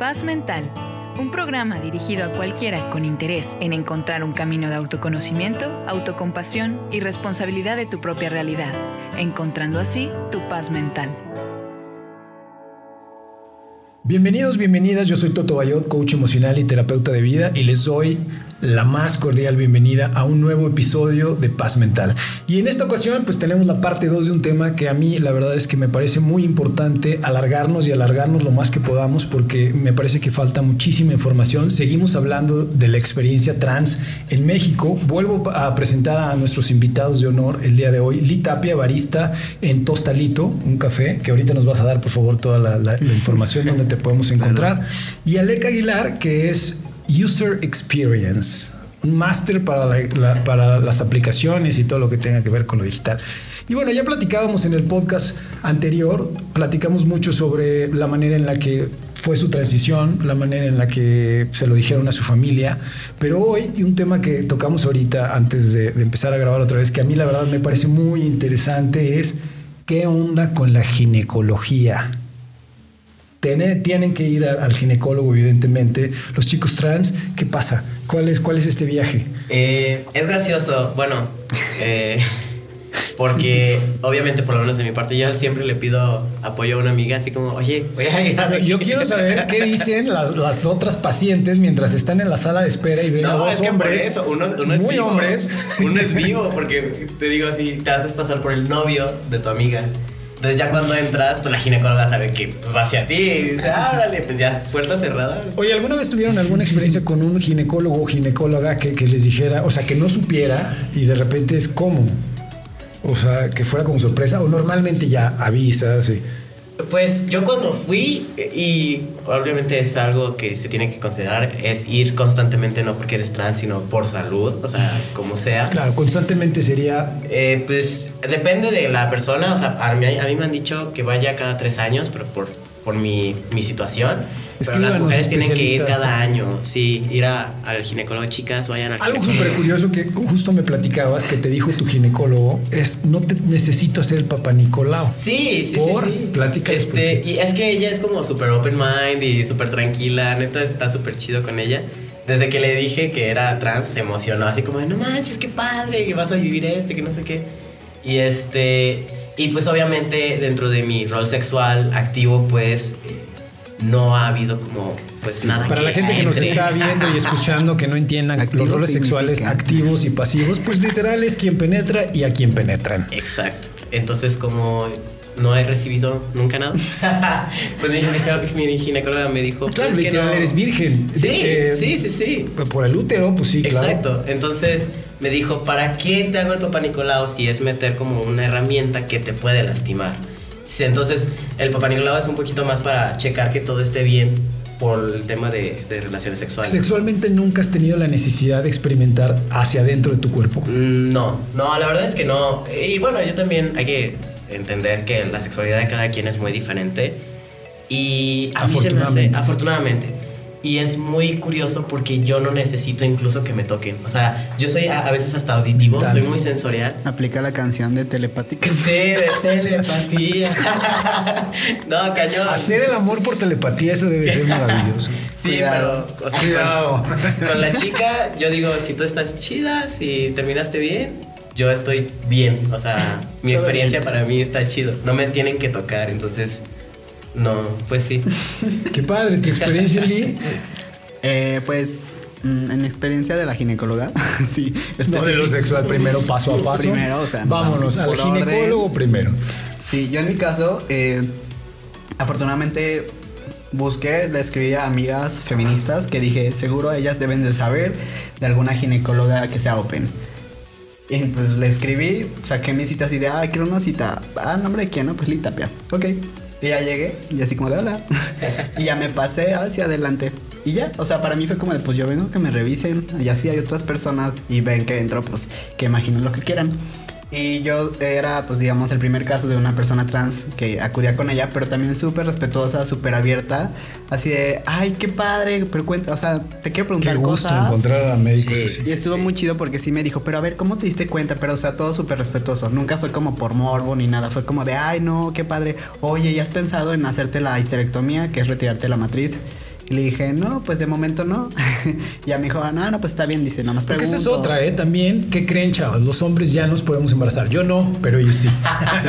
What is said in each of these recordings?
Paz Mental, un programa dirigido a cualquiera con interés en encontrar un camino de autoconocimiento, autocompasión y responsabilidad de tu propia realidad, encontrando así tu paz mental. Bienvenidos, bienvenidas. Yo soy Toto Bayot, coach emocional y terapeuta de vida, y les doy la más cordial bienvenida a un nuevo episodio de Paz Mental. Y en esta ocasión, pues tenemos la parte 2 de un tema que a mí la verdad es que me parece muy importante alargarnos y alargarnos lo más que podamos, porque me parece que falta muchísima información. Seguimos hablando de la experiencia trans en México. Vuelvo a presentar a nuestros invitados de honor el día de hoy. Lee Tapia, barista en Tostalito, un café, que ahorita nos vas a dar, por favor, toda la, la información donde te podemos encontrar. Y Alec Aguilar, que es User Experience, un máster para, para las aplicaciones y todo lo que tenga que ver con lo digital. Y bueno, ya platicábamos en el podcast anterior, platicamos mucho sobre la manera en la que fue su transición, la manera en la que se lo dijeron a su familia, pero hoy, y un tema que tocamos ahorita antes de, de empezar a grabar otra vez, que a mí la verdad me parece muy interesante, es qué onda con la ginecología tienen que ir al ginecólogo, evidentemente. Los chicos trans, ¿qué pasa? ¿Cuál es, cuál es este viaje? Eh, es gracioso, bueno, eh, porque obviamente por lo menos de mi parte yo siempre le pido apoyo a una amiga, así como, oye, voy a ir a... Yo quiero saber qué dicen las, otras pacientes mientras están en la sala de espera y ven a dos hombres. eso, uno, es muy hombres. Uno es vivo, porque te digo así, te haces pasar por el novio de tu amiga. Entonces ya cuando entras, pues la ginecóloga sabe que pues, va hacia ti y dice, ah, pues ya puerta cerrada. Oye, ¿alguna vez tuvieron alguna experiencia con un ginecólogo o ginecóloga que, les dijera, o sea, que no supiera y de repente es como? O sea, que fuera como sorpresa o normalmente ya avisas y... Pues yo cuando fui, y obviamente es algo que se tiene que considerar, es ir constantemente, no porque eres trans, sino por salud, o sea, como sea. Claro, constantemente sería... Eh, pues depende de la persona, o sea, a mí, a mí me han dicho que vaya cada tres años, pero por, por mi, mi situación. Es que las mujeres tienen que ir cada año, sí, ir al ginecólogo, chicas, vayan al Algo súper curioso que justo me platicabas que te dijo tu ginecólogo es no te necesito hacer el papá Nicolau. Sí, sí, sí, sí. Plática este, y es que ella es como súper open mind y súper tranquila, neta está súper chido con ella. Desde que le dije que era trans se emocionó, así como de, no manches, qué padre, que vas a vivir este, que no sé qué. Y este, y pues obviamente dentro de mi rol sexual activo, pues no ha habido como pues nada. Para la gente que nos está viendo y escuchando que no entiendan los roles sexuales activos y pasivos, pues literal es quien penetra y a quien penetran. Exacto. Entonces como no he recibido nunca nada. pues mi, ginecóloga me dijo, pues, claro, que no eres virgen. Sí, eh, sí, sí, sí. Por el útero, pues sí, claro. Exacto. Entonces me dijo, ¿para qué te hago el papá Nicolau si es meter como una herramienta que te puede lastimar? Entonces, el papá Nicolau es un poquito más para checar que todo esté bien por el tema de, relaciones sexuales. ¿Sexualmente nunca has tenido la necesidad de experimentar hacia adentro de tu cuerpo? Mm, no, no, la verdad es que no. Y bueno, yo también hay que entender que la sexualidad de cada quien es muy diferente. Y a mí se me hace, afortunadamente, y es muy curioso porque yo no necesito incluso que me toquen. O sea, yo soy a, veces hasta auditivo, soy muy sensorial. Aplica la canción de telepática. Sí, de telepatía. no, cañón. Hacer el amor por telepatía, eso debe ser maravilloso. sí, pero Cuidado. Con, la chica, yo digo, si tú estás chida, si terminaste bien, yo estoy bien. O sea, mi experiencia para mí está chido. No me tienen que tocar, entonces no, pues sí. Qué padre, ¿tu experiencia, Lee? Eh, pues mm, en experiencia de la ginecóloga, sí. No de lo sexual primero, paso a paso. Primero, o sea, vámonos al ginecólogo primero. Sí, yo en mi caso, eh, afortunadamente busqué, le escribí a amigas feministas que dije, seguro ellas deben de saber de alguna ginecóloga que sea open. Y pues le escribí, saqué mis citas y de, ah, quiero una cita. Ah, nombre de quién, no, pues Litapia. Ok. Y ya llegué y así como de hola. y ya me pasé hacia adelante. Y ya, o sea, para mí fue como de, pues yo vengo que me revisen. Y así hay otras personas y ven que entro, pues que imaginen lo que quieran. Y yo era, pues digamos, el primer caso de una persona trans que acudía con ella, pero también súper respetuosa, súper abierta. Así de, ay, qué padre, pero cuenta, o sea, te quiero preguntar qué gusto encontrar a médicos Y estuvo muy chido porque sí me dijo, pero a ver, ¿cómo te diste cuenta? Pero, o sea, todo súper respetuoso. Nunca fue como por morbo ni nada. Fue como de, ay, no, qué padre. Oye, ¿ya has pensado en hacerte la histerectomía, que es retirarte la matriz? Y le dije, no, pues de momento no. y a mi dijo, no, no, pues está bien, dice, nomás Porque pregunto. esa es otra, ¿eh? También, ¿qué creen, chavos? Los hombres ya nos podemos embarazar. Yo no, pero ellos sí. Sí,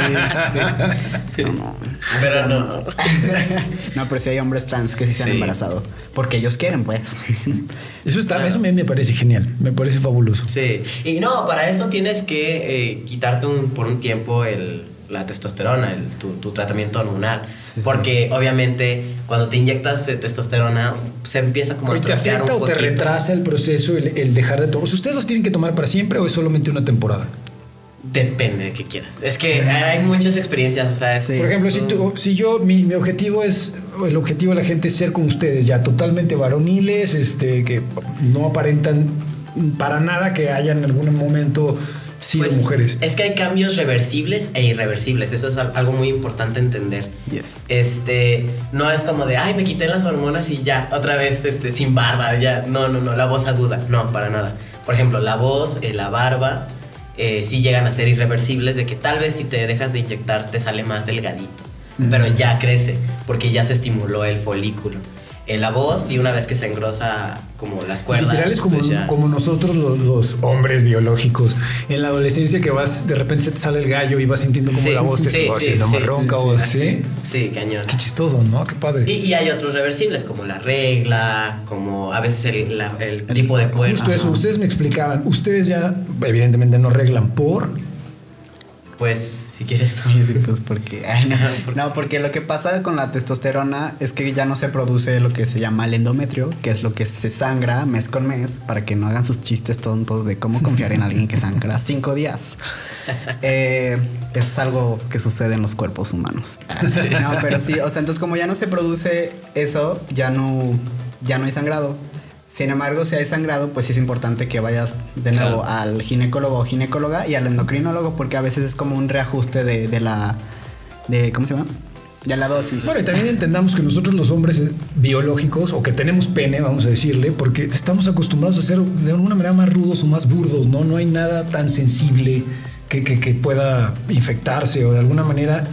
sí. No, no. Pero no. No, pero sí hay hombres trans que sí se han Sí. embarazado. Porque ellos quieren, pues. Eso está, eso me, me parece genial, me parece fabuloso. Sí, y no, para eso tienes que eh, quitarte un- por un tiempo el, la testosterona, el- tu, tu tratamiento hormonal. Sí, sí. porque obviamente cuando te inyectas testosterona se empieza como a ¿Y te atrofiar afecta un o te poquito. retrasa el proceso el, el dejar de tomar? ¿Ustedes los tienen que tomar para siempre o es solamente una temporada? Depende de qué quieras. Es que hay muchas experiencias, o sea, es- Sí. Por ejemplo, si, tú- si yo, mi, mi objetivo es, el objetivo de la gente es ser como ustedes, ya totalmente varoniles, este, que no aparentan para nada que hayan en algún momento sido Pues, mujeres. Es que hay cambios reversibles e irreversibles. Eso es al- algo muy importante entender. Yes. Este, no es como de, ay, me quité las hormonas y ya, otra vez, este, sin barba, ya. No, no, no, la voz aguda, no, para nada. Por ejemplo, la voz, eh, la barba, eh, sí llegan a ser irreversibles, de que tal vez si te dejas de inyectar te sale más delgadito, pero ya crece, porque ya se estimuló el folículo. Eh, la voz, y una vez que se engrosa como las cuerdas. Literal es como, pues como nosotros los, los hombres biológicos. En la adolescencia que vas, de repente se te sale el gallo y vas sintiendo como Sí, la voz te sí, va sí, haciendo más ronca sí, o sí. así. Sí, cañón. Qué chistoso, ¿no? Qué padre. Y, y hay otros reversibles, como la regla, como a veces el, la- el tipo de cuerpo. Justo eso, ustedes me explicaban, ustedes ya evidentemente no arreglan por... Pues, si quieres. Sí, pues porque. ay, no. No, porque lo que pasa con la testosterona es que ya no se produce lo que se llama el endometrio, que es lo que se sangra mes con mes, para que no hagan sus chistes tontos de cómo confiar en alguien que sangra cinco días. Eh, es algo que sucede en los cuerpos humanos. No, pero sí, o sea, entonces como ya no se produce eso, ya no, ya no hay sangrado. Sin embargo, si hay sangrado, pues es importante que vayas de nuevo Claro. al ginecólogo o ginecóloga y al endocrinólogo, porque a veces es como un reajuste de, de la. De, ¿Cómo se llama? De la dosis. Bueno, y también entendamos que nosotros los hombres eh, biológicos, o que tenemos pene, vamos a decirle, porque estamos acostumbrados a ser de alguna manera más rudos o más burdos, ¿no? No hay nada tan sensible que, que- que pueda infectarse o de alguna manera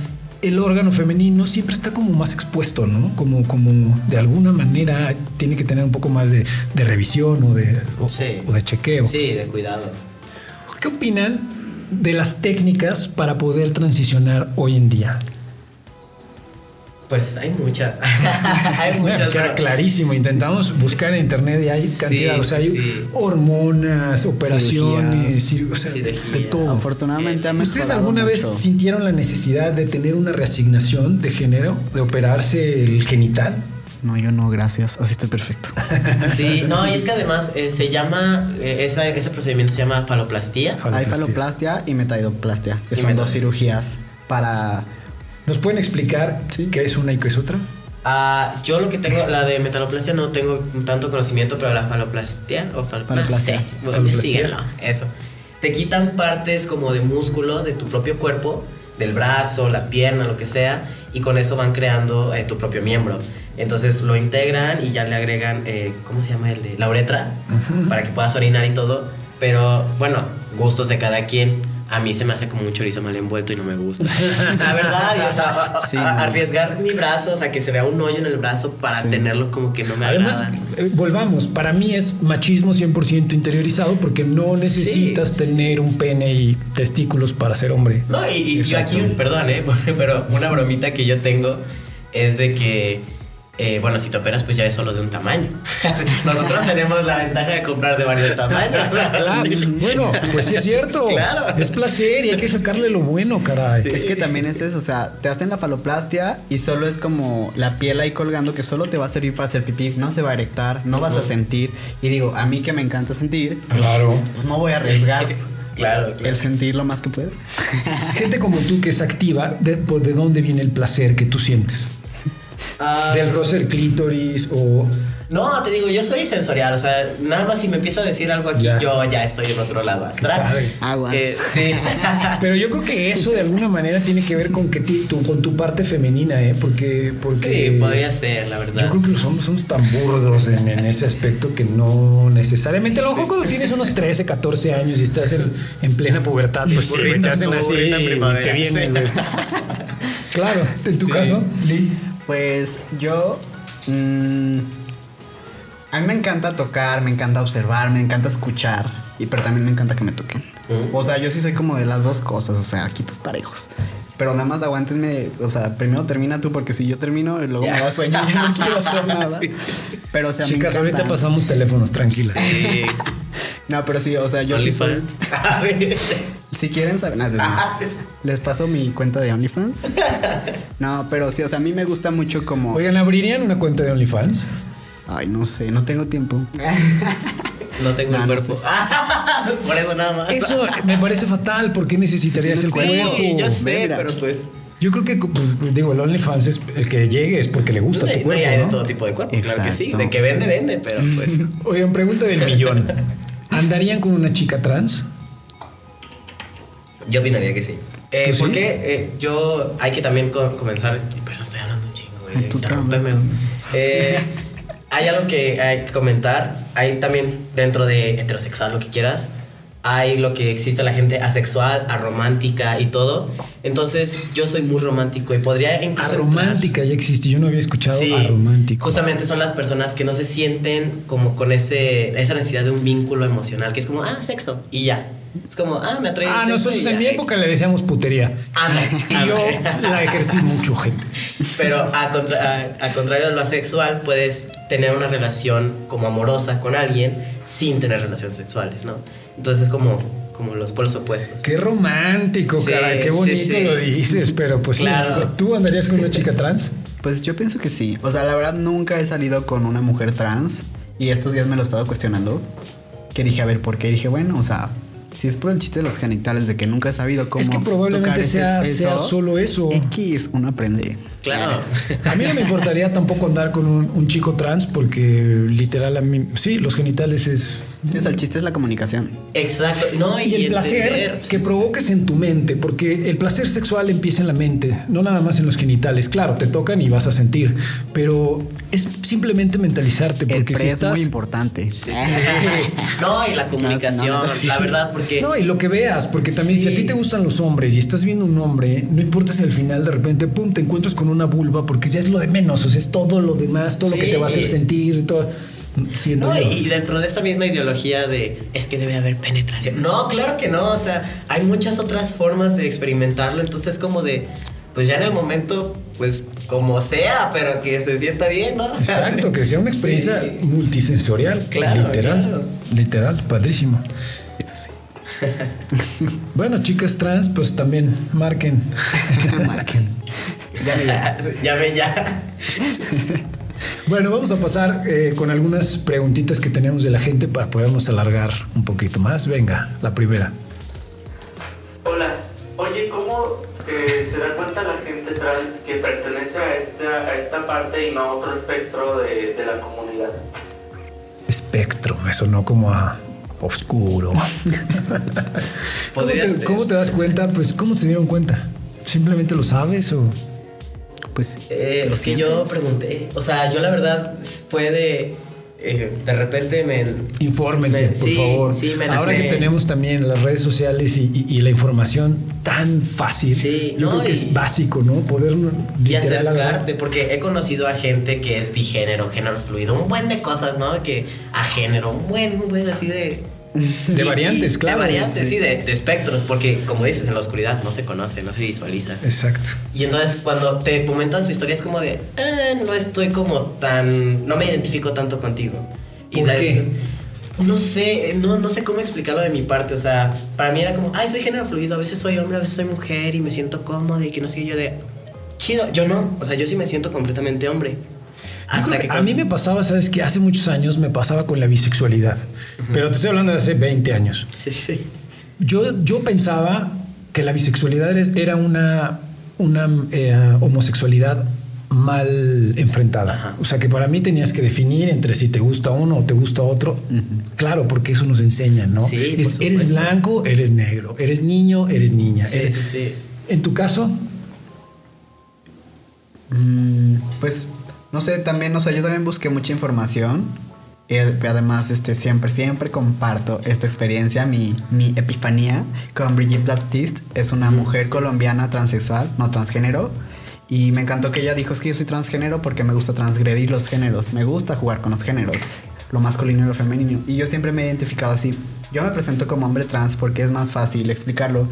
el órgano femenino siempre está como más expuesto, ¿no? Como, como de alguna manera tiene que tener un poco más de, de revisión o de, o- Sí. o de chequeo. Sí, de cuidado. ¿Qué opinan de las técnicas para poder transicionar hoy en día? Pues hay muchas. hay muchas. Pero- clarísimo. Intentamos buscar en internet y hay cantidad. Sí, o sea, hay sí. hormonas, operaciones, Cirugías. o sea, Cirugía. de todo. Afortunadamente ¿Ustedes alguna vez mucho. sintieron la necesidad de tener una reasignación de género, de operarse el genital? No, yo no, gracias. Así estoy perfecto. Sí, no, y es que además eh, se llama, eh, esa- ese procedimiento se llama faloplastía. Hay Faloplastia. faloplastia y metaidoplastia, que Y son dos cirugías para. ¿Nos pueden explicar qué es una y qué es otra? Ah, yo lo que tengo, la de metaloplastia no tengo tanto conocimiento, pero la faloplastia o Faloplastia. investíguenlo, eso. Te quitan partes como de músculo de tu propio cuerpo, del brazo, la pierna, lo que sea, y con eso van creando eh, tu propio miembro. Entonces lo integran y ya le agregan, eh, ¿cómo se llama el de? La uretra, para que puedas orinar y todo. Pero bueno, gustos de cada quien. A mí se me hace como un chorizo mal envuelto y no me gusta. La verdad, y, o sea, a- a- Sí, a- no. arriesgar mi brazo, o sea, que se vea un hoyo en el brazo para Sí. tenerlo como que no me Además, agrada. eh, volvamos, para mí es machismo 100% interiorizado porque no necesitas sí. tener un pene y testículos para ser hombre. No, y, y yo aquí, perdón, ¿eh? pero una bromita que yo tengo es de que, eh, bueno, si te operas, pues ya es solo de un tamaño. Nosotros tenemos la ventaja de comprar de varios tamaños. Claro, bueno, pues sí es cierto. Claro. Es placer y hay que sacarle lo bueno, caray. Es que también es eso, o sea, te hacen la faloplastia y solo es como la piel ahí colgando que solo te va a servir para hacer pipí, no se va a erectar, no vas a sentir. Y digo, a mí que me encanta sentir, Claro. pues no voy a arriesgar Claro, claro. el sentir lo más que puedo. Gente como tú que es activa, ¿de, por de dónde viene el placer que tú sientes? Ah, ¿Del roce del clítoris o...? No, te digo, yo soy sensorial, o sea, nada más si me empieza a decir algo aquí, Ya. yo ya estoy en otro lado astral. Aguas. Eh, sí. Pero yo creo que eso de alguna manera tiene que ver con que tu, con tu parte femenina, ¿eh? Porque, porque sí, podría ser, la verdad. Yo creo que los hombres somos tan burdos en, en ese aspecto que no necesariamente. A lo mejor cuando tienes unos 13, 14 años y estás en, en plena pubertad, pues sí, te hacen así y te viene, Sí. güey. Claro, en tu Sí. caso, Lee. Pues yo mm, A mí me encanta tocar, me encanta observar, me encanta escuchar, y, pero también me encanta que me toquen. O sea, yo sí soy como de las dos cosas, o sea, aquí tus parejos. Pero nada más aguántenme, o sea, primero termina tú porque si yo termino, luego Ya. me da sueño y no quiero hacer nada. Pero o sea, me Chicas, ahorita pasamos teléfonos, tranquilas. Sí. No, pero sí, o sea, yo sí soy. OnlyFans. Ah, sí. Si quieren saber, nada, Ah, les paso mi cuenta de OnlyFans. No, pero sí, o sea, a mí me gusta mucho como. Oigan, ¿abrirían una cuenta de OnlyFans? Ay, no sé, no tengo tiempo. No tengo No, el no cuerpo. Por eso nada más. Eso me parece fatal. ¿Por qué necesitarías Sí, el cuerpo? Sí, yo sé, pero pues. Yo creo que, pues, digo, el OnlyFans es el que llegue es porque le gusta no, tu no, cuerpo, hay de todo tipo de cuerpo, claro que sí. De que vende, vende, pero pues. Oigan, pregunta del millón. ¿Andarían con una chica trans? Yo opinaría que sí. Eh, ¿Tú sí? porque eh, yo hay que también co- comenzar. Pero estoy hablando un chingo, güey. Interrúmpeme. Eh, hay algo que hay que comentar. Hay también dentro de heterosexual, lo que quieras. Hay lo que existe la gente asexual, aromántica y todo. Entonces, yo soy muy romántico y podría incluso. Aromántica ya existe. Yo no había escuchado Sí, aromántico. Justamente son las personas que no se sienten como con ese, esa necesidad de un vínculo emocional, que es como, ah, sexo, y ya. Es como, ah, me atrae Ah, sexo nosotros en mi época le decíamos putería. Ándale, Y yo ándale. la ejercí mucho, gente. Pero a, contra- a- a contrario de lo asexual, puedes tener una relación como amorosa con alguien sin tener relaciones sexuales, ¿no? Entonces es como, como los polos opuestos. Qué romántico, Sí, cara. Qué bonito sí. lo dices, pero pues Claro. ¿Tú andarías con una chica trans? Pues yo pienso que sí. O sea, la verdad nunca he salido con una mujer trans. Y estos días me lo he estado cuestionando. Que dije, a ver, ¿por qué? Y dije, bueno, o sea, si es por el chiste de los genitales, de que nunca he sabido cómo. Es que probablemente tocar ese- sea- sea solo eso. X, uno aprende. Claro. A mí no me importaría tampoco andar con un, un chico trans porque literal a mí, sí, los genitales es... Sí, sea, el chiste es la comunicación. Exacto. No, y, Y el placer entender, que sí, provoques en tu mente, porque el placer sexual empieza en la mente, no nada más en los genitales. Claro, te tocan y vas a sentir, pero es simplemente mentalizarte, El porque pre si es estás... muy importante. No, y la comunicación, No, no, sí. la verdad, porque... No, y lo que veas, porque también si a ti Sí. te gustan los hombres y estás viendo un hombre, no importa si al final de repente, pum, te encuentras con una vulva, porque ya es lo de menos, o sea, es todo lo demás, todo lo que te va a hacer sentir, todo. No, y dentro de esta misma ideología de es que debe haber penetración. No, claro que no. O sea, hay muchas otras formas de experimentarlo. Entonces, como de, pues ya en el momento, pues como sea, pero que se sienta bien, ¿no? Exacto, que sea una experiencia Sí. multisensorial. Claro, literal. claro. Literal, padrísimo. Eso sí. Bueno, chicas trans, pues también marquen. Marquen. Ya me ya. Llame ya. Bueno, vamos a pasar eh, con algunas preguntitas que tenemos de la gente para podernos alargar un poquito más. Venga, la primera. Hola, oye, ¿cómo eh, se da cuenta la gente trans que pertenece a esta, a esta parte y no a otro espectro de, de la comunidad? Espectro, me sonó como a oscuro. ¿Cómo te, cómo te das cuenta? Pues, ¿cómo se dieron cuenta? ¿Simplemente lo sabes o...? Pues. Eh, lo que yo pregunté. O sea, yo la verdad fue de. eh, de repente me. Infórmense, me- por sí, favor. Sí, me Ahora que tenemos también las redes sociales y, y- y la información tan fácil, Sí, yo no, creo que y- es básico, ¿no? Poder Y acercarte, porque he conocido a gente que es bigénero, género fluido, un buen de cosas, ¿no? Que a género, un buen, un buen así de. De y- variantes, y- claro. De variantes, Sí. sí, de, de espectros, porque como dices, en la oscuridad no se conoce, no se visualiza. Exacto. Y entonces cuando te comentan su historia es como de, "Eh, no estoy como tan, no me identifico tanto contigo. Y ¿Por de- qué? No sé, no, no sé cómo explicarlo de mi parte, o sea, para mí era como, ay, soy género fluido, a veces soy hombre, a veces soy mujer y me siento cómodo y que no sé, qué". yo de, chido, yo no, o sea, yo sí me siento completamente hombre. Hasta que que a mí me pasaba, sabes que hace muchos años me pasaba con la bisexualidad, pero te estoy hablando de hace 20 años. Sí, sí. Yo, yo pensaba que la bisexualidad era- era una, una eh, homosexualidad mal enfrentada. Ajá. O sea que para mí tenías que definir entre si te gusta uno o te gusta otro. Claro, porque eso nos enseñan, ¿no? Sí, por Es- eres blanco, eres negro, eres niño, eres niña. Sí, eres- sí, sí. En tu caso, Mm, pues no sé, también, o sea, yo también busqué mucha información. Y además, este, siempre, siempre comparto esta experiencia, mi, mi epifanía con Brigitte Baptiste. Es una mujer colombiana transexual, no transgénero. Y me encantó que ella dijo, es que yo soy transgénero porque me gusta transgredir los géneros. Me gusta jugar con los géneros. lo masculino y lo femenino. Y yo siempre me he identificado así. Yo me presento como hombre trans porque es más fácil explicarlo.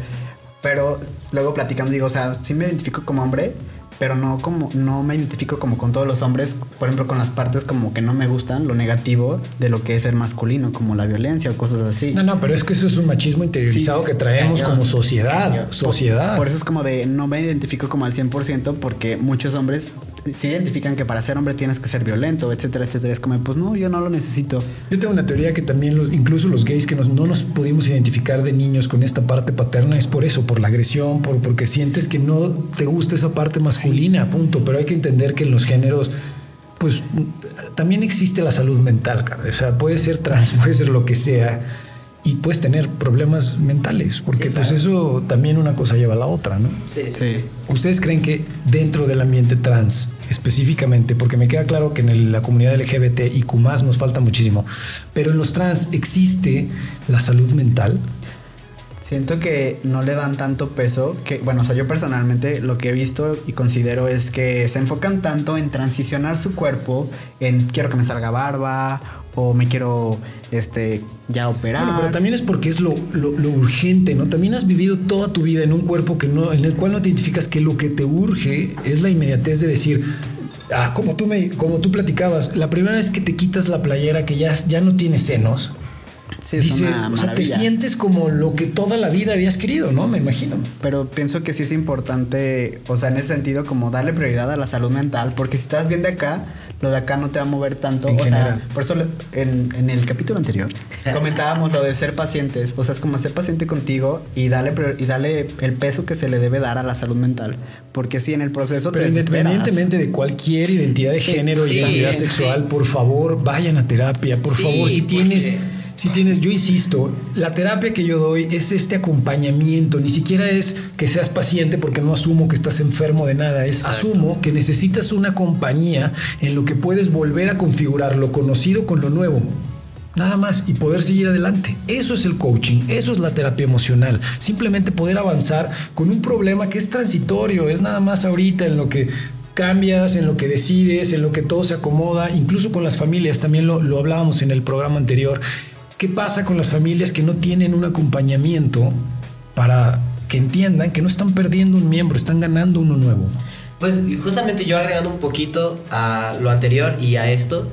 Pero luego platicando digo, o sea, sí me identifico como hombre, pero no como no me identifico como con todos los hombres, por ejemplo, con las partes como que no me gustan, lo negativo de lo que es ser masculino, como la violencia o cosas así. No, no, pero es que eso es un machismo interiorizado Sí, que traemos Cañón. como sociedad, sociedad. Por eso es como de no me identifico como al 100% porque muchos hombres se identifican que para ser hombre tienes que ser violento, etcétera, etcétera. Es como, pues no, yo no lo necesito. Yo tengo una teoría que también los- incluso los gays que nos- no nos pudimos identificar de niños con esta parte paterna es por eso, por la agresión, por, porque sientes que no te gusta esa parte masculina, punto. Pero hay que entender que en los géneros, pues también existe la salud mental, cara. o sea, puede ser trans, puede ser lo que sea. Y puedes tener problemas mentales, porque Sí, pues eso también una cosa lleva a la otra, ¿no? Sí, sí, Sí. sí. ¿Ustedes creen que dentro del ambiente trans, específicamente, porque me queda claro que en el- la comunidad LGBT y más nos falta muchísimo, pero en los trans existe la salud mental? Siento que no le dan tanto peso que, bueno, o sea, yo personalmente lo que he visto y considero es que se enfocan tanto en transicionar su cuerpo, en quiero que me salga barba o me quiero, este, ya operar. Bueno, pero también es porque es lo, lo- lo urgente, ¿no? También has vivido toda tu vida en un cuerpo que no, en el cual no te identificas que lo que te urge es la inmediatez de decir, ah, como tú me, como tú platicabas, la primera vez que te quitas la playera que ya, ya no tiene senos, Sí, es dices, o sea, te sientes como lo que toda la vida habías querido, ¿no? Me imagino. Pero pienso que sí es importante, o sea, en ese sentido, como darle prioridad a la salud mental, porque si estás bien de acá, lo de acá no te va a mover tanto. En o general. sea, por eso le- en, en el capítulo anterior comentábamos lo de ser pacientes. O sea, es como ser paciente contigo y darle, prior- y darle el peso que se le debe dar a la salud mental. Porque si en el proceso Pero te desesperas. independientemente de cualquier identidad de género, sí, identidad sí. sexual, por favor, vayan a terapia. Por Sí, favor, si porque- tienes, si tienes, yo insisto, la terapia que yo doy es este acompañamiento. Ni siquiera es que seas paciente porque no asumo que estás enfermo de nada. Es Exacto. asumo que necesitas una compañía en lo que puedes volver a configurar lo conocido con lo nuevo. Nada más y poder seguir adelante. Eso es el coaching, eso es la terapia emocional. Simplemente poder avanzar con un problema que es transitorio, es nada más ahorita en lo que cambias, en lo que decides, en lo que todo se acomoda, incluso con las familias, también lo, lo hablábamos en el programa anterior. ¿Qué pasa con las familias que no tienen un acompañamiento para que entiendan que no están perdiendo un miembro, están ganando uno nuevo? Pues justamente yo agregando un poquito a lo anterior y a esto,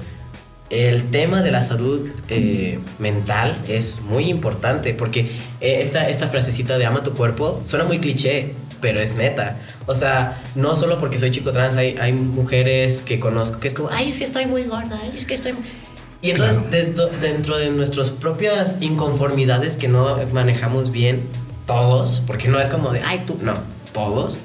el tema de la salud eh, mental es muy importante porque eh, esta, esta frasecita de ama tu cuerpo suena muy cliché, pero es neta. O sea, no solo porque soy chico trans, hay, hay mujeres que conozco que es como, ay, es que estoy muy gorda, ay, es que estoy... Y entonces dentro, dentro de nuestras propias inconformidades que no manejamos bien todos, porque no es como de, ay, tú, no, todos,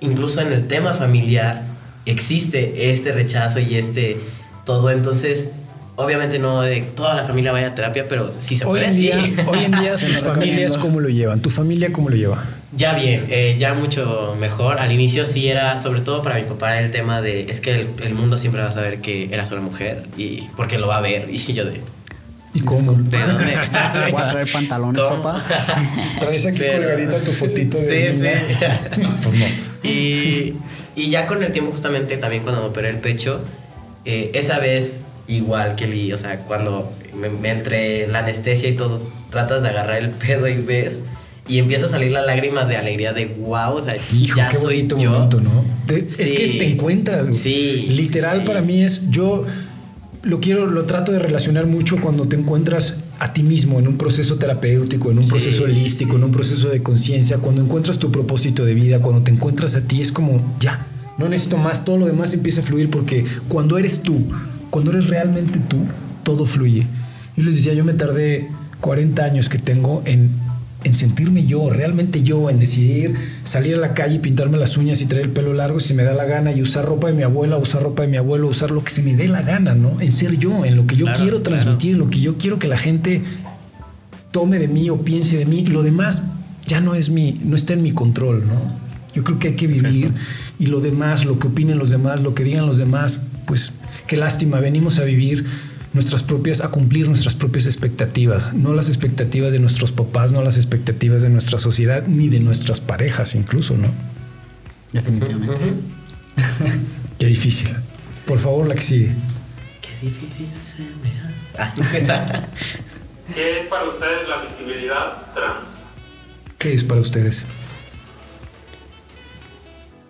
incluso en el tema familiar existe este rechazo y este todo. Entonces, obviamente no de toda la familia vaya a terapia, pero sí se Hoy puede, en, sí. día, hoy en día sus familias. ¿cómo lo llevan? ¿Tu familia cómo lo lleva? Ya bien, eh, ya mucho mejor. Al inicio sí era, sobre todo para mi papá, el tema de es que el, el mundo siempre va a saber que era solo mujer y porque lo va a ver. Y yo de. ¿Y cómo? ¿De dónde? Voy a traer pantalones, ¿Cómo? papá. Traes aquí Pero- colgadita tu fotito de Sí, niña? sí. No, pues no. Y, y ya con el tiempo, justamente también cuando me operé el pecho, eh, esa vez, igual que Lee, o sea, cuando me, me entre la anestesia y todo, tratas de agarrar el pedo y ves, y empieza a salir la lágrima de alegría de wow, o sea, Hijo, ya qué soy bonito yo. momento, ¿no? De- Es que te encuentras. güey. Sí, Literal sí. para mí es yo lo quiero, lo trato de relacionar mucho cuando te encuentras a ti mismo en un proceso terapéutico, en un Sí, proceso holístico, en un proceso de conciencia, cuando encuentras tu propósito de vida, cuando te encuentras a ti, es como ya, no necesito más, todo lo demás empieza a fluir porque cuando eres tú, cuando eres realmente tú, todo fluye. Yo les decía, yo me tardé 40 años que tengo en en sentirme yo, realmente yo, en decidir salir a la calle y pintarme las uñas y traer el pelo largo si me da la gana y usar ropa de mi abuela, usar ropa de mi abuelo, usar lo que se me dé la gana, ¿no? En ser yo, en lo que yo Claro, quiero claro. transmitir, en lo que yo quiero que la gente tome de mí o piense de mí. Lo demás ya no es mi, no está en mi control, ¿no? Yo creo que hay que vivir y lo demás, lo que opinen los demás, lo que digan los demás, pues qué lástima, venimos a vivir nuestras propias, a cumplir nuestras propias expectativas, no las expectativas de nuestros papás, no las expectativas de nuestra sociedad, ni de nuestras parejas incluso, ¿no? Definitivamente. Qué difícil. Por favor, la que sigue. ¿Qué difícil se me hace. ¿Qué es para ustedes la visibilidad trans? ¿Qué es para ustedes?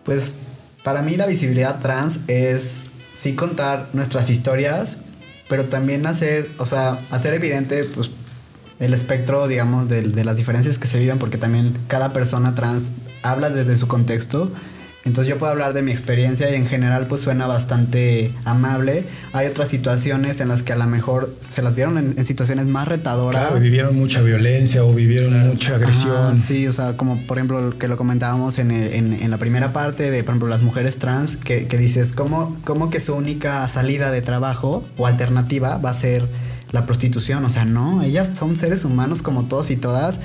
Pues para mí la visibilidad trans es sí contar nuestras historias, pero también hacer, o sea, hacer evidente pues el espectro, digamos, de, de las diferencias que se viven, porque también cada persona trans habla desde su contexto. Entonces yo puedo hablar de mi experiencia y en general pues suena bastante amable. Hay otras situaciones en las que a lo mejor se las vieron en, en situaciones más retadoras. Claro, vivieron mucha violencia o vivieron mucha agresión. Sí, o sea, como por ejemplo lo que lo comentábamos en, el- en- en la primera parte de, por ejemplo, las mujeres trans, que, que dices, ¿cómo, ¿cómo que su única salida de trabajo o alternativa va a ser la prostitución? O sea, no, ellas son seres humanos como todos y todas.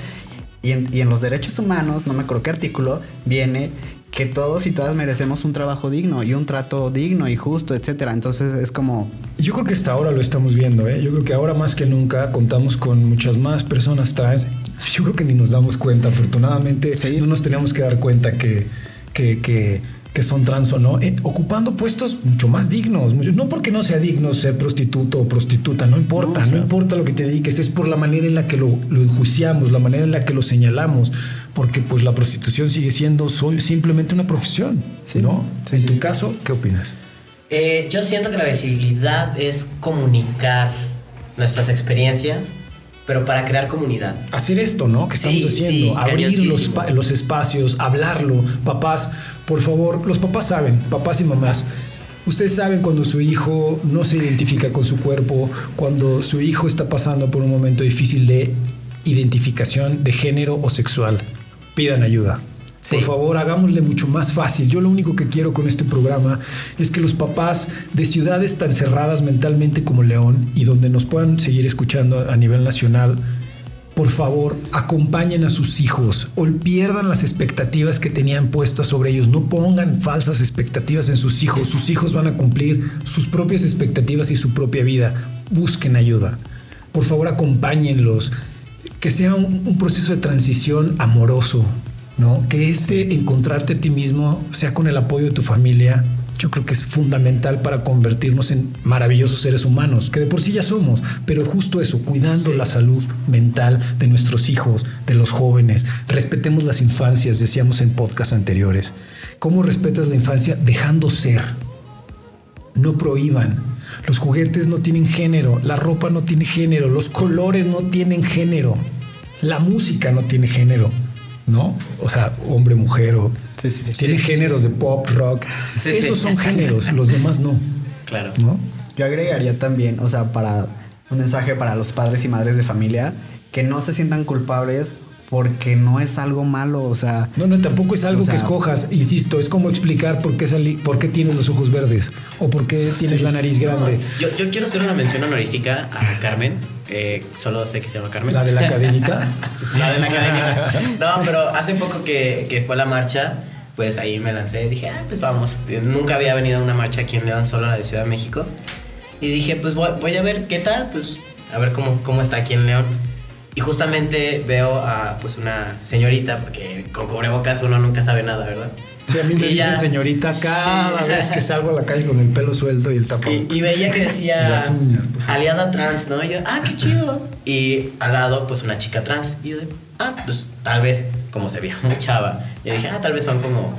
Y en, y en los derechos humanos, no me acuerdo qué artículo, viene que todos y todas merecemos un trabajo digno y un trato digno y justo, etcétera. Entonces es como, Yo creo que hasta ahora lo estamos viendo, ¿eh? Yo creo que ahora más que nunca contamos con muchas más personas trans. Yo creo que ni nos damos cuenta, afortunadamente Sí. no nos tenemos que dar cuenta que, que, que- que son trans o no, eh, ocupando puestos mucho más dignos. mucho- no porque no sea digno ser prostituto o prostituta, no importa, No, no, o sea- importa lo que te dediques, es por la manera en la que lo, lo enjuiciamos, la manera en la que lo señalamos, porque pues la prostitución sigue siendo soy simplemente una profesión, Sí. ¿no? Sí, en sí. tu caso, ¿qué opinas? Eh, yo siento que la visibilidad es comunicar nuestras experiencias, pero para crear comunidad. hacer esto, ¿no? Que estamos Sí, haciendo, sí, abrir los espacios, hablarlo. Papás, por favor, los papás saben, papás y mamás. Ustedes saben cuando su hijo no se identifica con su cuerpo, cuando su hijo está pasando por un momento difícil de identificación de género o sexual. Pidan ayuda. Sí. Por favor, hagámosle mucho más fácil. Yo lo único que quiero con este programa es que los papás de ciudades tan cerradas mentalmente como León y donde nos puedan seguir escuchando a nivel nacional, por favor, acompañen a sus hijos o pierdan las expectativas que tenían puestas sobre ellos. No pongan falsas expectativas en sus hijos. Sus hijos van a cumplir sus propias expectativas y su propia vida. Busquen ayuda. Por favor, acompáñenlos. Que sea un, un proceso de transición amoroso, ¿no? Que este encontrarte a ti mismo sea con el apoyo de tu familia. Yo creo que es fundamental para convertirnos en maravillosos seres humanos, que de por sí ya somos, pero justo eso, cuidando la salud mental de nuestros hijos, de los jóvenes. Respetemos las infancias, decíamos en podcasts anteriores. ¿Cómo respetas la infancia? Dejando ser. No prohíban. Los juguetes no tienen género, la ropa no tiene género, los colores no tienen género, la música no tiene género, ¿no? O sea, hombre, mujer, o Sí, sí, sí. tiene Sí, sí, géneros de pop, rock. Sí, Esos sí. son géneros, los demás no, Claro. ¿no? Yo agregaría también, o sea, para un mensaje para los padres y madres de familia, que no se sientan culpables porque no es algo malo, o sea, No, no, tampoco es algo O sea- que escojas. Insisto, es como explicar por qué, salí, por qué tienes los ojos verdes o por qué tienes la nariz grande. Yo, yo quiero hacer una mención honorífica a Carmen. Eh, solo sé que se llama Carmen. La de la cadenita. La de la cadenita. No, pero hace poco que, que fue la marcha, pues ahí me lancé. Dije, ah, pues vamos. Nunca había venido a una marcha aquí en León, solo la de Ciudad de México. Y dije, pues voy, voy a ver qué tal, pues a ver cómo, cómo está aquí en León. Y justamente veo a pues una señorita, porque con cubrebocas uno nunca sabe nada, ¿verdad? Sí, a mí me Y dicen señorita cada Sí. vez que salgo a la calle con el pelo suelto y el tapón. Y, y veía que decía pues. aliada trans, ¿no? Y yo, ah, qué chido. Y al lado, pues una chica trans. Y yo ah, pues tal vez, como se veía muy chava, yo dije, ah, tal vez son como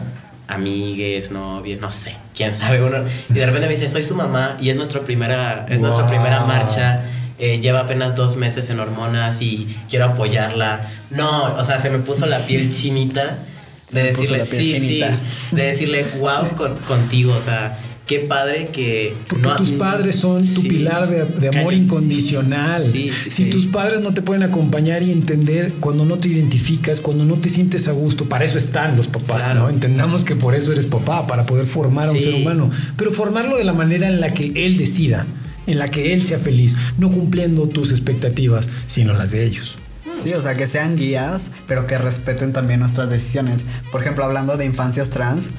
amigues, novias, no sé, quién sabe uno. Y de repente me dice, soy su mamá y es nuestra primera, es nuestra Wow. primera marcha. eh, lleva apenas dos meses en hormonas y quiero apoyarla. No, o sea, se me puso la piel chinita de decirle, sí, chinita. sí, de decirle, wow, con- contigo, o sea, qué padre que... Porque no- tus padres son tu Sí. pilar de, de amor incondicional. Sí, sí, si tus padres no te pueden acompañar y entender cuando no te identificas, cuando no te sientes a gusto, para eso están los papás, Claro. ¿no? Entendamos que por eso eres papá, para poder formar a un ser humano. Pero formarlo de la manera en la que él decida, en la que él sea feliz, no cumpliendo tus expectativas, sino las de ellos. Sí, o sea, que sean guías, pero que respeten también nuestras decisiones. Por ejemplo, hablando de infancias trans,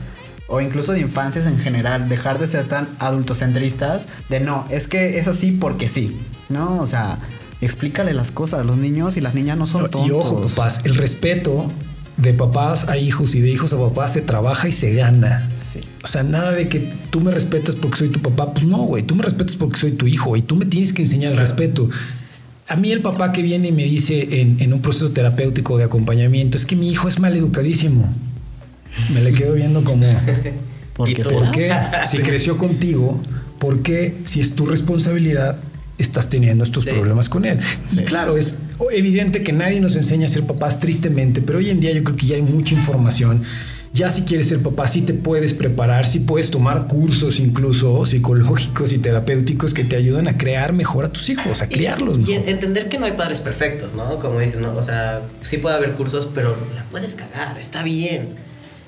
o incluso de infancias en general, dejar de ser tan adultocentristas, de no, es que es así porque sí, ¿no? O sea, explícale las cosas, los niños y las niñas no son tontos. Y ojo, papás, el respeto de papás a hijos y de hijos a papás se trabaja y se gana. Sí. O sea, nada de que tú me respetas porque soy tu papá. Pues no, güey, tú me respetas porque soy tu hijo y tú me tienes que enseñar el respeto. A mí el papá que viene y me dice en, en un proceso terapéutico de acompañamiento es que mi hijo es mal educadísimo. Me le quedo viendo como... ¿Por ¿Y qué? ¿Por qué si creció contigo? ¿Por qué si es tu responsabilidad estás teniendo estos Sí. problemas con él? Y claro, es evidente que nadie nos enseña a ser papás tristemente, pero hoy en día yo creo que ya hay mucha información. Ya si quieres ser papá, sí te puedes preparar, sí puedes tomar cursos incluso psicológicos y terapéuticos que te ayudan a crear mejor a tus hijos, a criarlos. Y, y entender que no hay padres perfectos, ¿no? Como dices, ¿no? O sea, sí puede haber cursos, pero la puedes cagar, está bien.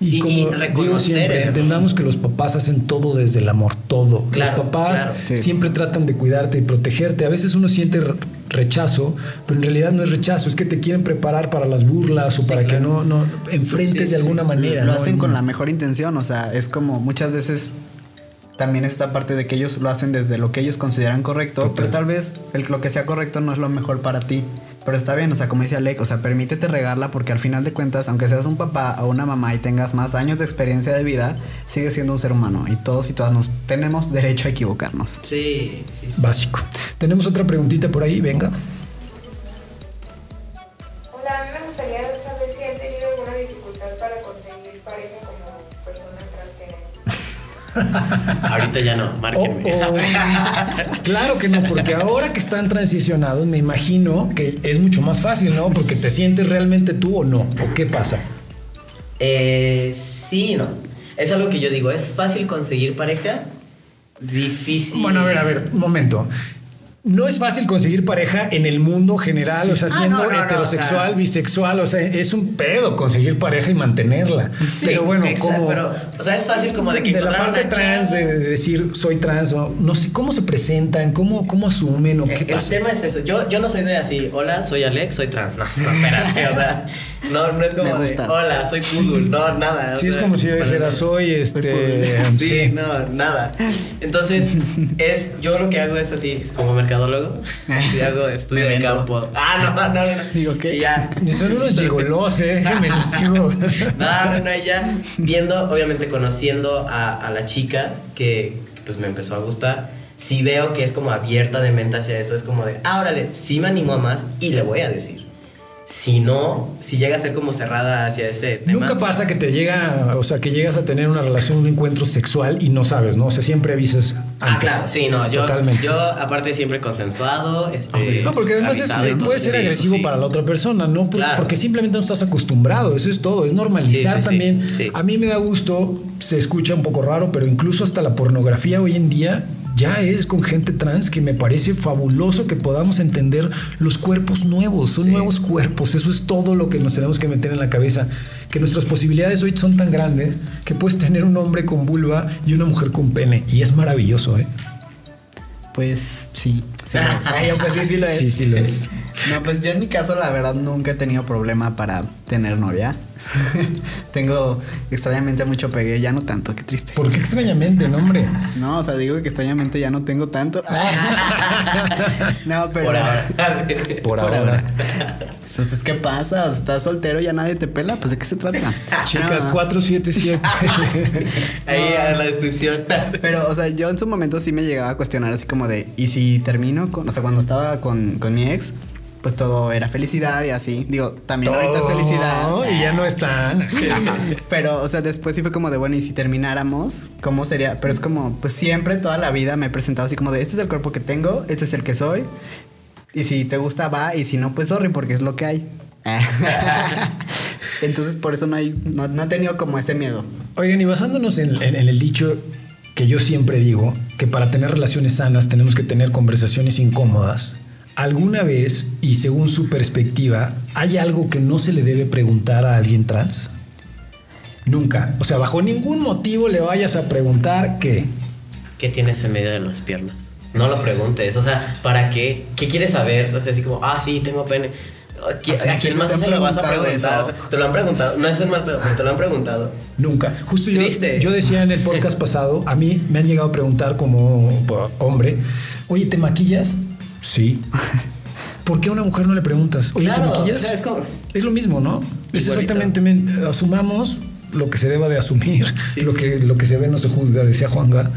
Y, como digo reconocer siempre, el entendamos que los papás hacen todo desde el amor, todo. Claro, los papás claro. Sí. siempre tratan de cuidarte y protegerte. A veces uno siente rechazo, pero en realidad no es rechazo, es que te quieren preparar para las burlas o Sí, para que no, no enfrentes Sí, sí, de alguna sí. manera. Lo ¿no? hacen con la mejor intención, o sea, es como muchas veces también es esta parte de que ellos lo hacen desde lo que ellos consideran correcto, Total. pero tal vez el, lo que sea correcto no es lo mejor para ti. Pero está bien, o sea, como dice Alec, o sea, permítete regarla porque al final de cuentas, aunque seas un papá o una mamá y tengas más años de experiencia de vida, sigues siendo un ser humano y todos y todas nos tenemos derecho a equivocarnos. Sí, sí, sí. Básico. Tenemos otra preguntita por ahí, venga. Ahorita ya no, Oh, márquenme. oh. claro que no, porque ahora que están transicionados, me imagino que es mucho más fácil, ¿no? Porque te sientes realmente tú o no. ¿O qué pasa? Eh, sí, no. Es algo que yo digo, ¿es fácil conseguir pareja? Difícil. Bueno, a ver, a ver, un momento. No es fácil conseguir pareja en el mundo general, o sea, Ah, siendo no, no, no, heterosexual, bisexual, o sea, es un pedo conseguir pareja y mantenerla. Sí, pero bueno, exacto, como pero, o sea, es fácil como de que de la parte trans, de, de decir soy trans, o no sé cómo se presentan, cómo, cómo asumen o qué Eh, El pasa. tema es eso. Yo, yo no soy de así, hola, soy Alex, soy trans. No, no, espérate, o sea, no, no es como Me de, gustas. hola, soy Pudul. No, nada. o Sí, es como si yo dijera soy este. Sí, sí. no, nada. Entonces, es, yo lo que hago es así, como mercadólogo. Y hago estudio de campo. Ah, no, no, no. no. Digo, ¿qué? Y ya. Y Son unos gigolos, eh, déjenme les digo. No, no, no, y ya viendo, obviamente conociendo a, a la chica que pues me empezó a gustar. Si veo que es como abierta de mente hacia eso, es como de, ah, órale, sí me animo a más y le voy a decir. Si no, si llega a ser como cerrada hacia ese tema. Nunca pasa que te llega, o sea, que llegas a tener una relación, un encuentro sexual y no sabes, ¿no? O sea, siempre avisas Ah, antes. claro, sí, no, yo, Totalmente. yo aparte siempre consensuado, este... No, porque además es- puede ser sí, agresivo sí. para la otra persona, ¿no? Claro. Porque simplemente no estás acostumbrado, eso es todo, es normalizar Sí, también. A mí me da gusto, se escucha un poco raro, pero incluso hasta la pornografía hoy en día ya es con gente trans que me parece fabuloso que podamos entender los cuerpos nuevos, son Sí. nuevos cuerpos, eso es todo lo que nos tenemos que meter en la cabeza, que nuestras posibilidades hoy son tan grandes que puedes tener un hombre con vulva y una mujer con pene y es maravilloso, ¿eh? Pues sí. sí. Ay, pues sí, sí lo es. Sí, sí lo es. No, pues yo en mi caso la verdad nunca he tenido problema para tener novia. Tengo extrañamente mucho pegue, ya no tanto, qué triste. ¿Por qué extrañamente, no, hombre? No, o sea, digo que extrañamente ya no tengo tanto. no, pero Por ahora. Por ahora. Entonces, ¿qué pasa? ¿Estás soltero y ya nadie te pela? Pues de qué se trata? Chicas, No. 477. Ahí en la descripción. Pero, o sea, yo en su momento sí me llegaba a cuestionar así como de, ¿y si termino con, o sea, cuando estaba con, con mi ex, pues todo era felicidad y así. Digo, también ahorita es felicidad. No, y ya no están. Pero, o sea, después sí fue como de, bueno, ¿y si termináramos? ¿Cómo sería? Pero es como, pues siempre, toda la vida me he presentado así como de, este es el cuerpo que tengo, este es el que soy. Y si te gusta, va, y si no, pues sorry, porque es lo que hay. Entonces, por eso no hay, no, no he tenido como ese miedo. Oigan, y basándonos en, en- en el dicho que yo siempre digo, que para tener relaciones sanas tenemos que tener conversaciones incómodas, ¿alguna vez, y según su perspectiva, hay algo que no se le debe preguntar a alguien trans? Nunca. O sea, bajo ningún motivo le vayas a preguntar qué. ¿Qué tienes en medio de las piernas? No lo preguntes, o sea, ¿para qué? ¿Qué quieres saber? O sea, así como, ah, sí, tengo pene. ¿A qui- Así ¿A que quién más se lo vas a preguntar? eso. O sea, te lo han preguntado. No es el mal pedo, pero te lo han preguntado. Nunca. Justo yo, Triste. yo decía en el podcast pasado, a mí me han llegado a preguntar como hombre, oye, ¿te maquillas? Sí. ¿por qué a una mujer no le preguntas? Oye, ¿te Claro, maquillas? claro, es como- Es lo mismo, ¿no? Es Igualito. exactamente, men- asumamos lo que se deba de asumir, Sí, lo, sí, que, lo que se ve no se juzga, decía Juanga.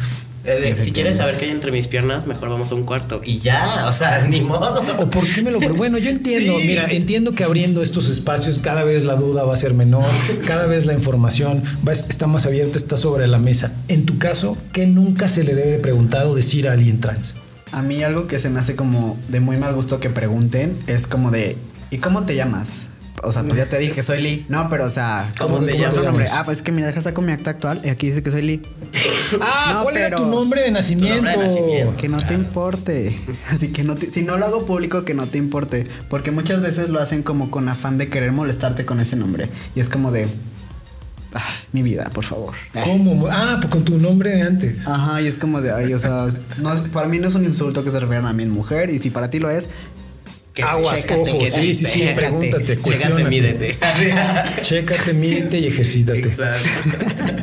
Eh, si quieres saber qué hay entre mis piernas, mejor vamos a un cuarto. Y ya, o sea, ni modo. ¿O por qué me lo Bueno, yo entiendo, Sí. mira, entiendo que abriendo estos espacios cada vez la duda va a ser menor, cada vez la información va, está más abierta, está sobre la mesa. En tu caso, ¿qué nunca se le debe de preguntar o decir a alguien trans? A mí algo que se me hace como de muy mal gusto que pregunten es como de ¿y cómo te llamas? O sea, pues ya te dije que soy Lee. No, pero o sea, ¿Cómo te otro llamas? nombre? Ah, pues es que mira, deja saco mi acta actual y aquí dice que soy Lee. Ah, No, ¿cuál era pero- tu nombre de nacimiento? nombre de nacimiento. Que no te importe. Así que no te- si no lo hago público, que no te importe. Porque muchas veces lo hacen como con afán de querer molestarte con ese nombre. Y es como de. "Ah, mi vida, por favor. ¿Cómo? Ah, pues con tu nombre de antes. Ajá, y es como de, ay, o sea, no es- para mí no es un insulto que se refieran a mí en mujer. Y si para ti lo es, Que- Aguas, chécate, ojo, sí, sí, sí, chécate, pregúntate, chécate, cuestiónate. mídete. Chécate, mídete y ejercítate. Exacto.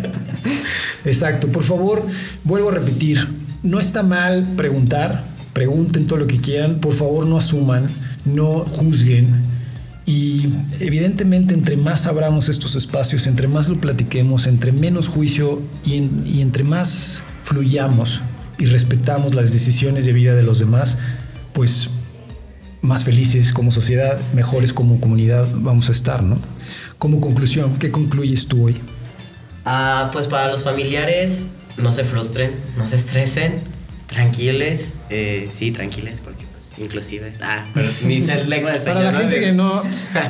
Exacto, por favor, vuelvo a repetir, no está mal preguntar, pregunten todo lo que quieran, por favor no asuman, no juzguen evidentemente entre más abramos estos espacios, entre más lo platiquemos, entre menos juicio y, en- y entre más fluyamos y respetamos las decisiones de vida de los demás, pues más felices como sociedad, mejores como comunidad vamos a estar, ¿no? Como conclusión, ¿qué concluyes tú hoy? Ah, pues para los familiares, no se frustren, no se estresen, tranquiles, eh, sí, tranquiles, porque inclusive, ah, pero ni se lengua de Para la gente que no,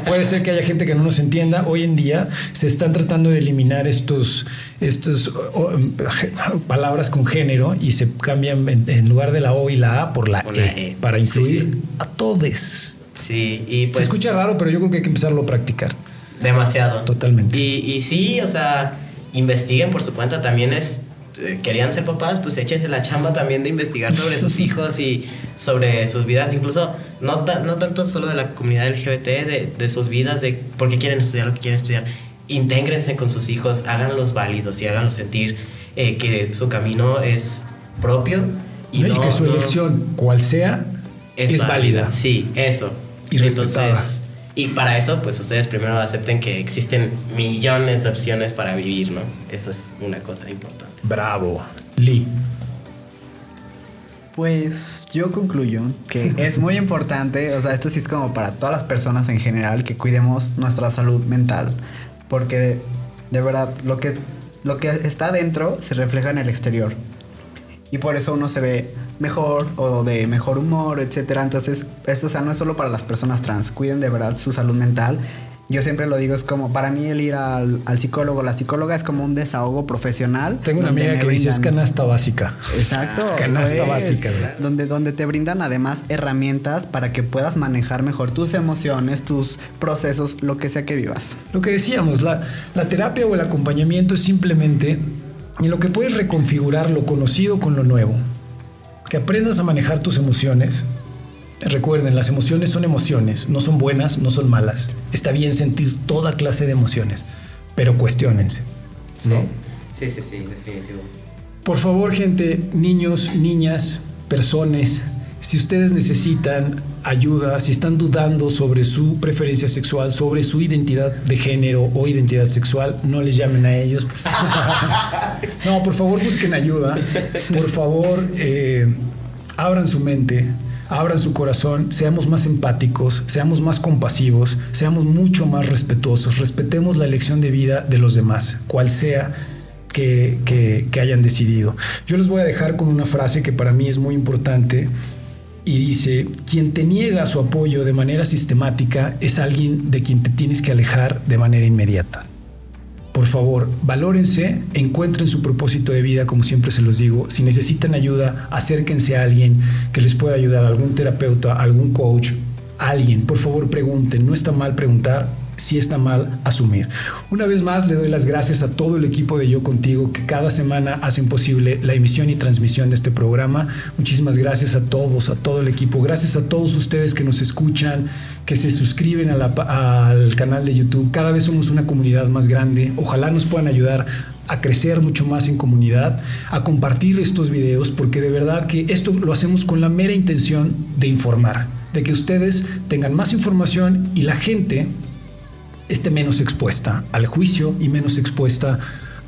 puede ser que haya gente que no nos entienda, hoy en día se están tratando de eliminar estos, estos o- o, palabras con género y se cambian en, en lugar de la O y la A por la, e, E. para Sí, incluir sí. a todos. Sí, y pues... se escucha raro, pero yo creo que hay que empezarlo a practicar. Demasiado. Totalmente. Y, y sí, o sea, investiguen por su cuenta. También es. Eh, Querían ser papás, pues échense la chamba también de investigar sobre sus hijos y sobre sus vidas, incluso no, ta- no tanto solo de la comunidad LGBT, de, de sus vidas, de por qué quieren estudiar lo que quieren estudiar. Intégrense con sus hijos, háganlos válidos y háganlos sentir eh, que su camino es propio y, Y, no- que su no- elección, cual sea, es, válida. Sí, eso. Y respetada. Y para eso, pues ustedes primero acepten que existen millones de opciones para vivir, ¿no? Eso es una cosa importante. Bravo. Lee. Pues yo concluyo que es muy importante, o sea, esto sí es como para todas las personas en general que cuidemos nuestra salud mental, porque de, de verdad lo que lo que está dentro se refleja en el exterior. Y por eso uno se ve mejor o de mejor humor, etcétera. Entonces, esto o sea, no es solo para las personas trans, cuiden de verdad su salud mental. Yo siempre lo digo, es como para mí el ir al, al psicólogo, la psicóloga es como un desahogo profesional. Tengo una amiga que dice es brindan- canasta básica. Exacto. Es canasta es. básica, ¿verdad? Donde, donde te brindan además herramientas para que puedas manejar mejor tus emociones, tus procesos, lo que sea que vivas. Lo que decíamos, la, la terapia o el acompañamiento es simplemente en lo que puedes reconfigurar lo conocido con lo nuevo. Que aprendas a manejar tus emociones. Recuerden, las emociones son emociones, no son buenas, no son malas. Está bien sentir toda clase de emociones, pero cuestionense. ¿no? Sí, sí, sí, definitivo. Por favor, gente, niños, niñas, personas, si ustedes necesitan ayuda, si están dudando sobre su preferencia sexual, sobre su identidad de género o identidad sexual, no les llamen a ellos. Por favor. No, por favor, busquen ayuda. Por favor, eh, abran su mente, abran su corazón, seamos más empáticos, seamos más compasivos, seamos mucho más respetuosos, respetemos la elección de vida de los demás, cual sea que, que- que hayan decidido. Yo les voy a dejar con una frase que para mí es muy importante y dice, quien te niega su apoyo de manera sistemática es alguien de quien te tienes que alejar de manera inmediata. Por favor, valórense, encuentren su propósito de vida, como siempre se los digo. Si necesitan ayuda, acérquense a alguien que les pueda ayudar, algún terapeuta, algún coach, alguien. Por favor, pregunten. No está mal preguntar, sí está mal asumir. Una vez más, le doy las gracias a todo el equipo de Yo Contigo que cada semana hacen posible la emisión y transmisión de este programa. Muchísimas gracias a todos, a todo el equipo. Gracias a todos ustedes que nos escuchan, que se suscriben al canal de YouTube. Cada vez somos una comunidad más grande. Ojalá nos puedan ayudar a crecer mucho más en comunidad, a compartir estos videos, porque de verdad que esto lo hacemos con la mera intención de informar de que ustedes tengan más información y la gente esté menos expuesta al juicio y menos expuesta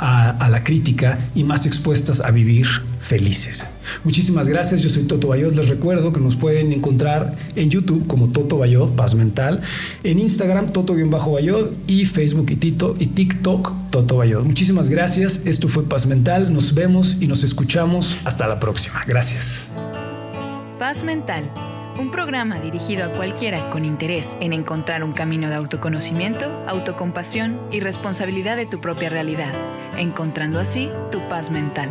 a, la crítica y más expuestas a vivir felices. Muchísimas gracias, yo soy Toto Bayot, les recuerdo que nos pueden encontrar en YouTube como Toto Bayot, Paz Mental, en Instagram Toto-Bayot y Facebook y, Tito, y TikTok Toto Bayot. Muchísimas gracias, esto fue Paz Mental, nos vemos y nos escuchamos hasta la próxima. Gracias. Paz Mental un programa dirigido a cualquiera con interés en encontrar un camino de autoconocimiento, autocompasión y responsabilidad de tu propia realidad, encontrando así tu paz mental.